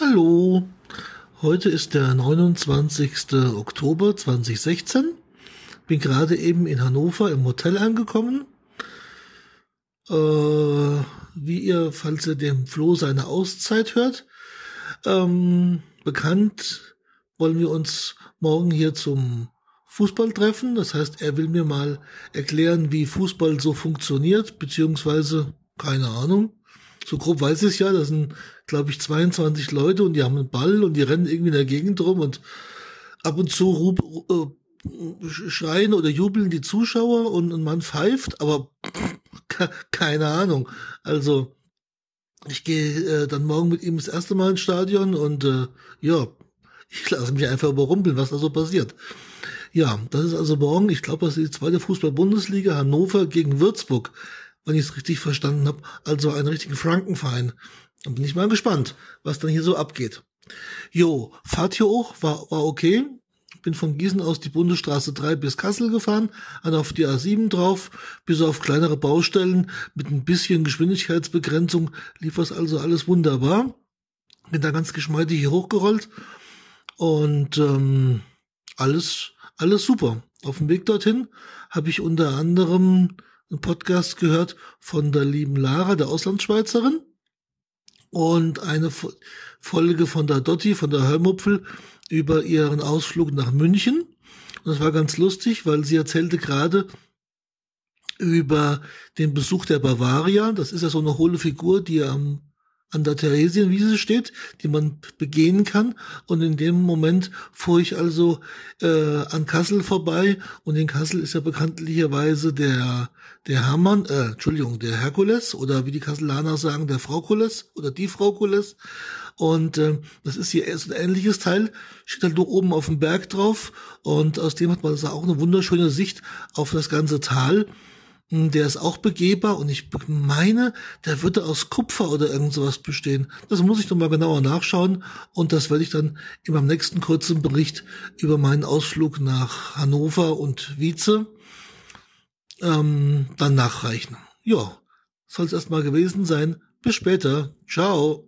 Hallo, heute ist der 29. Oktober 2016. Bin gerade eben in Hannover im Hotel angekommen. Äh, wie ihr, falls ihr dem Flo seine Auszeit hört, ähm, bekannt wollen wir uns morgen hier zum Fußball treffen. Das heißt, er will mir mal erklären, wie Fußball so funktioniert, beziehungsweise keine Ahnung. So grob weiß ich ja, das sind, glaube ich, 22 Leute und die haben einen Ball und die rennen irgendwie in der Gegend rum und ab und zu rub, äh, schreien oder jubeln die Zuschauer und, und man pfeift, aber keine Ahnung. Also ich gehe äh, dann morgen mit ihm das erste Mal ins Stadion und äh, ja, ich lasse mich einfach überrumpeln, was da so passiert. Ja, das ist also morgen, ich glaube, das ist die zweite Fußball-Bundesliga, Hannover gegen Würzburg, wenn ich es richtig verstanden habe. Also ein richtiger Frankenverein. Dann bin ich mal gespannt, was dann hier so abgeht. Jo, Fahrt hier hoch, war, war okay. Bin von Gießen aus die Bundesstraße 3 bis Kassel gefahren, dann auf die A7 drauf, bis auf kleinere Baustellen mit ein bisschen Geschwindigkeitsbegrenzung lief das also alles wunderbar. Bin da ganz geschmeidig hier hochgerollt und ähm, alles, alles super. Auf dem Weg dorthin habe ich unter anderem einen Podcast gehört von der lieben Lara, der Auslandsschweizerin, und eine Folge von der Dotti, von der Hörmupfel, über ihren Ausflug nach München. Und das war ganz lustig, weil sie erzählte gerade über den Besuch der Bavaria. Das ist ja so eine hohle Figur, die am an der Theresienwiese steht, die man begehen kann. Und in dem Moment fuhr ich also äh, an Kassel vorbei. Und in Kassel ist ja bekanntlicherweise der der Hermann, äh, Entschuldigung, der Herkules oder wie die Kasselaner sagen, der Fraukules oder die Fraukules. Und äh, das ist hier ein ähnliches Teil, steht halt nur oben auf dem Berg drauf. Und aus dem hat man also auch eine wunderschöne Sicht auf das ganze Tal. Hm, der ist auch begehbar und ich meine, der würde aus Kupfer oder irgend sowas bestehen. Das muss ich noch mal genauer nachschauen und das werde ich dann in meinem nächsten kurzen Bericht über meinen Ausflug nach Hannover und Wietze ähm, dann nachreichen. Ja, soll es erstmal gewesen sein. Bis später. Ciao.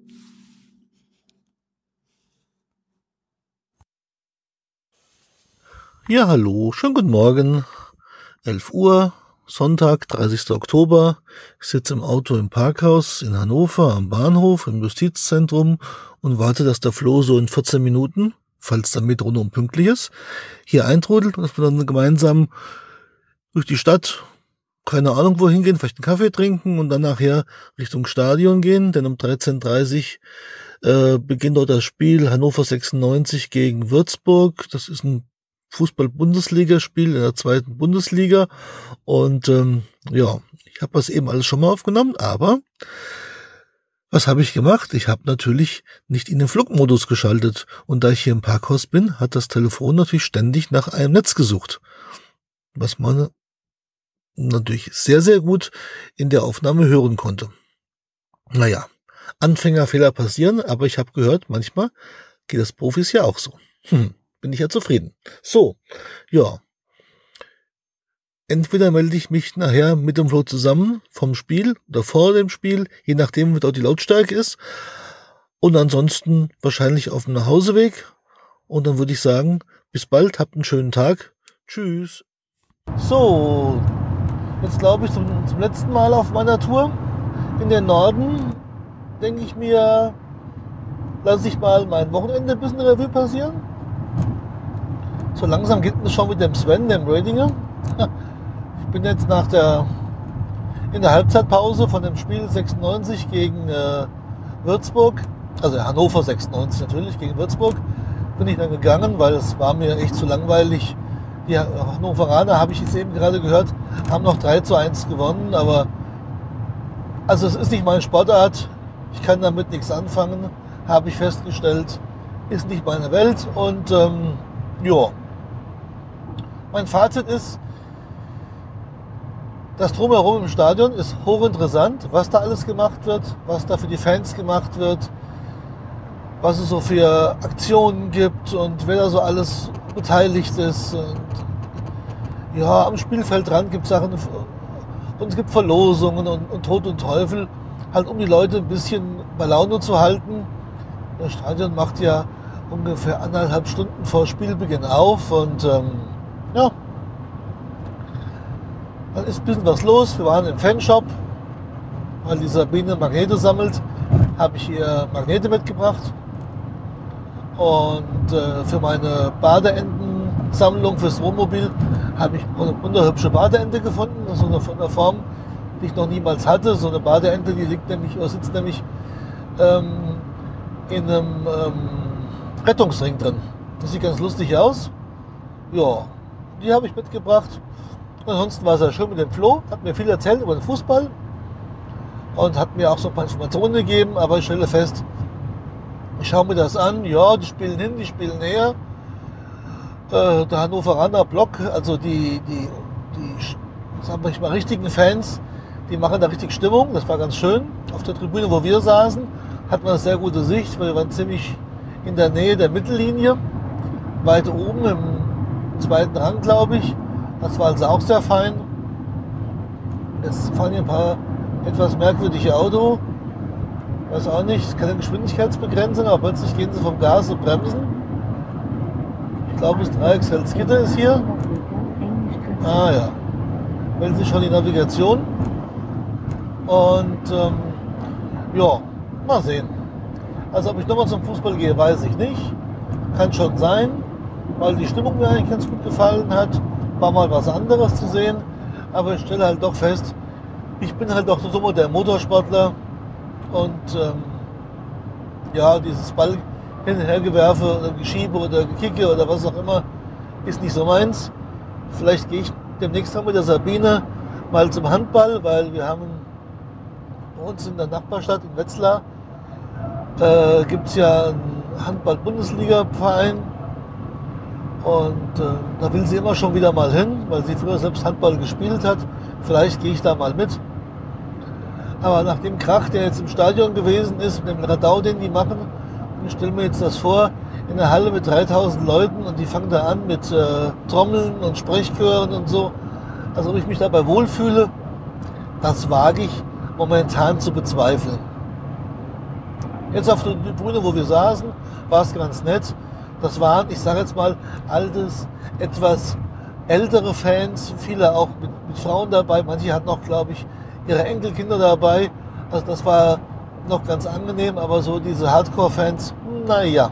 Ja, hallo, schönen guten Morgen. 11 Uhr, Sonntag, 30. Oktober. Ich sitze im Auto im Parkhaus in Hannover am Bahnhof im Justizzentrum und warte, dass der Flo so in 14 Minuten, falls der Metro nun pünktlich ist, hier eintrudelt und dass wir dann gemeinsam durch die Stadt, keine Ahnung wohin gehen, vielleicht einen Kaffee trinken und dann nachher Richtung Stadion gehen, denn um 13.30 äh, beginnt dort das Spiel Hannover 96 gegen Würzburg. Das ist ein Fußball-Bundesligaspiel in der zweiten Bundesliga. Und ähm, ja, ich habe das eben alles schon mal aufgenommen, aber was habe ich gemacht? Ich habe natürlich nicht in den Flugmodus geschaltet. Und da ich hier im Parkhaus bin, hat das Telefon natürlich ständig nach einem Netz gesucht. Was man natürlich sehr, sehr gut in der Aufnahme hören konnte. Naja, Anfängerfehler passieren, aber ich habe gehört, manchmal geht das Profis ja auch so. Hm bin ich ja zufrieden. So, ja. Entweder melde ich mich nachher mit dem Flo zusammen vom Spiel oder vor dem Spiel, je nachdem, wie dort die Lautstärke ist. Und ansonsten wahrscheinlich auf dem Nachhauseweg. Und dann würde ich sagen, bis bald, habt einen schönen Tag. Tschüss. So, jetzt glaube ich zum, zum letzten Mal auf meiner Tour in den Norden, denke ich mir, lasse ich mal mein Wochenende ein bisschen Revue passieren so langsam geht es schon mit dem Sven, dem Radinger. Ich bin jetzt nach der in der Halbzeitpause von dem Spiel 96 gegen äh, Würzburg, also Hannover 96 natürlich gegen Würzburg, bin ich dann gegangen, weil es war mir echt zu langweilig. Die Hannoveraner, habe ich jetzt eben gerade gehört, haben noch 3 zu 1 gewonnen, aber also es ist nicht meine Sportart. Ich kann damit nichts anfangen, habe ich festgestellt. Ist nicht meine Welt und ähm, ja, mein Fazit ist, das Drumherum im Stadion ist hochinteressant, was da alles gemacht wird, was da für die Fans gemacht wird, was es so für Aktionen gibt und wer da so alles beteiligt ist. Und ja, am Spielfeldrand gibt es Sachen und es gibt Verlosungen und, und Tod und Teufel, halt um die Leute ein bisschen bei Laune zu halten. Das Stadion macht ja ungefähr anderthalb Stunden vor Spielbeginn auf und ähm, ja, dann ist ein bisschen was los. Wir waren im Fanshop, weil die Sabine Magnete sammelt, habe ich ihr Magnete mitgebracht. Und äh, für meine Badeendensammlung fürs Wohnmobil habe ich eine wunderhübsche Badeente gefunden, so eine von der Form, die ich noch niemals hatte. So eine Badeente, die liegt nämlich, oder sitzt nämlich ähm, in einem ähm, Rettungsring drin. Das sieht ganz lustig aus. Ja, die habe ich mitgebracht. Ansonsten war es ja schön mit dem Flo, hat mir viel erzählt über den Fußball und hat mir auch so ein paar Informationen gegeben, aber ich stelle fest, ich schaue mir das an, ja, die spielen hin, die spielen her. Äh, der Hannoveraner Block, also die, die, die sagen wir mal, richtigen Fans, die machen da richtig Stimmung. Das war ganz schön. Auf der Tribüne, wo wir saßen, hat man eine sehr gute Sicht, weil wir waren ziemlich in der Nähe der Mittellinie, weit oben im zweiten Rang, glaube ich. Das war also auch sehr fein. Jetzt fahren hier ein paar etwas merkwürdige Auto. Weiß auch nicht, keine Geschwindigkeitsbegrenzung, aber plötzlich gehen sie vom Gas und bremsen. Ich glaube, das Dreiecksfeldgitter ist hier. Ah ja. Wählen Sie schon die Navigation. Und ähm, ja, mal sehen. Also ob ich nochmal zum Fußball gehe, weiß ich nicht. Kann schon sein, weil die Stimmung mir eigentlich ganz gut gefallen hat. War mal was anderes zu sehen. Aber ich stelle halt doch fest, ich bin halt doch so der Motorsportler und ähm, ja, dieses Ball hin und her gewerfe oder geschiebe oder gekicke oder was auch immer, ist nicht so meins. Vielleicht gehe ich demnächst mal mit der Sabine mal zum Handball, weil wir haben bei uns in der Nachbarstadt in Wetzlar äh, gibt es ja einen Handball-Bundesliga-Verein und äh, da will sie immer schon wieder mal hin, weil sie früher selbst Handball gespielt hat. Vielleicht gehe ich da mal mit. Aber nach dem Krach, der jetzt im Stadion gewesen ist, mit dem Radau, den die machen, ich stelle mir jetzt das vor, in einer Halle mit 3000 Leuten und die fangen da an mit äh, Trommeln und Sprechchören und so. Also ob ich mich dabei wohlfühle, das wage ich momentan zu bezweifeln. Jetzt auf der Bühne, wo wir saßen, war es ganz nett. Das waren, ich sage jetzt mal, altes, etwas ältere Fans, viele auch mit, mit Frauen dabei. Manche hatten auch, glaube ich, ihre Enkelkinder dabei. Also das war noch ganz angenehm, aber so diese Hardcore-Fans, naja,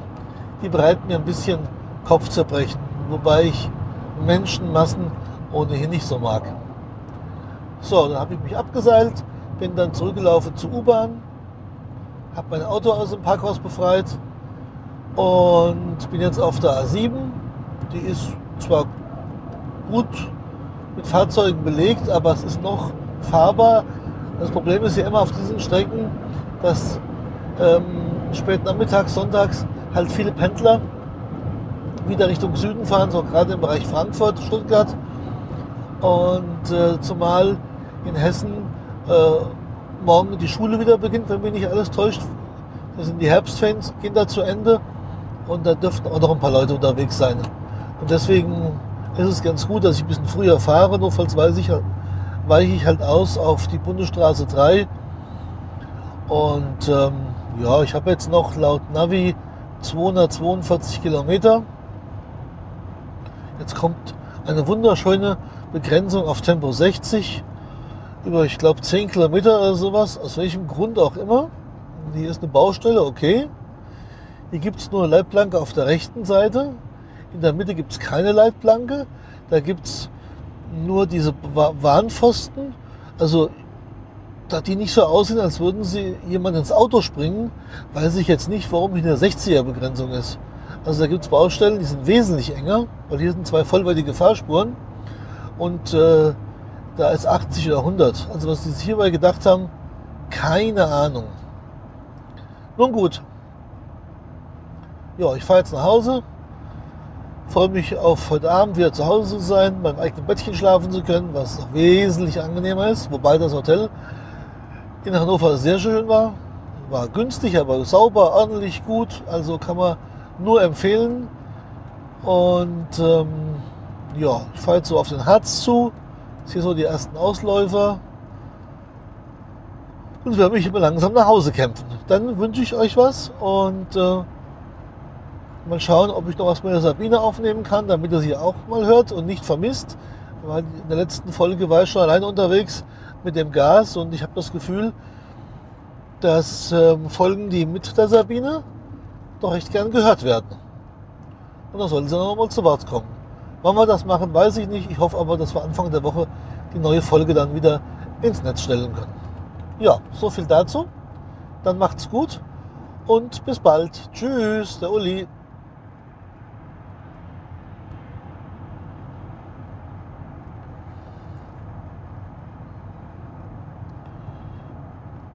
die bereiten mir ein bisschen Kopfzerbrechen, wobei ich Menschenmassen ohnehin nicht so mag. So, dann habe ich mich abgeseilt, bin dann zurückgelaufen zur U-Bahn, habe mein Auto aus dem Parkhaus befreit und bin jetzt auf der A7. Die ist zwar gut mit Fahrzeugen belegt, aber es ist noch fahrbar. Das Problem ist ja immer auf diesen Strecken, dass ähm, spät nachmittags, sonntags halt viele Pendler wieder Richtung Süden fahren, so gerade im Bereich Frankfurt, Stuttgart. Und äh, zumal in Hessen äh, morgen die Schule wieder beginnt, wenn mich nicht alles täuscht. Da sind die Herbstfans, gehen da zu Ende und da dürften auch noch ein paar Leute unterwegs sein. Und deswegen ist es ganz gut, dass ich ein bisschen früher fahre, nur falls weiß ich, weiche ich halt aus auf die Bundesstraße 3. Und ähm, ja, ich habe jetzt noch laut Navi 242 Kilometer. Jetzt kommt eine wunderschöne Begrenzung auf Tempo 60 über, ich glaube, 10 Kilometer oder sowas. Aus welchem Grund auch immer. Hier ist eine Baustelle, okay. Hier gibt es nur eine Leitplanke auf der rechten Seite. In der Mitte gibt es keine Leitplanke. Da gibt es nur diese Warnpfosten. Also, dass die nicht so aussehen, als würden sie jemand ins Auto springen, weiß ich jetzt nicht, warum hier eine 60er-Begrenzung ist. Also da gibt es Baustellen, die sind wesentlich enger, weil hier sind zwei vollwertige Fahrspuren und äh, da ist 80 oder 100. Also was sie sich hierbei gedacht haben, keine Ahnung. Nun gut. Ja, ich fahre jetzt nach Hause. Freue mich auf heute Abend wieder zu Hause zu sein, beim eigenen Bettchen schlafen zu können, was noch wesentlich angenehmer ist. Wobei das Hotel in Hannover sehr schön war. War günstig, aber sauber, ordentlich, gut. Also kann man nur empfehlen. Und ähm, ja, ich fahre jetzt so auf den Harz zu. Ich sehe so die ersten Ausläufer. und werde mich immer langsam nach Hause kämpfen. Dann wünsche ich euch was und äh, mal schauen, ob ich noch was mit der Sabine aufnehmen kann, damit ihr sie auch mal hört und nicht vermisst. Weil in der letzten Folge war ich schon alleine unterwegs mit dem Gas und ich habe das Gefühl, dass ähm, Folgen, die mit der Sabine doch recht gern gehört werden. Und dann sollen sie noch mal zu Wort kommen. Wann wir das machen, weiß ich nicht. Ich hoffe aber, dass wir Anfang der Woche die neue Folge dann wieder ins Netz stellen können. Ja, so viel dazu. Dann macht's gut und bis bald. Tschüss, der Uli.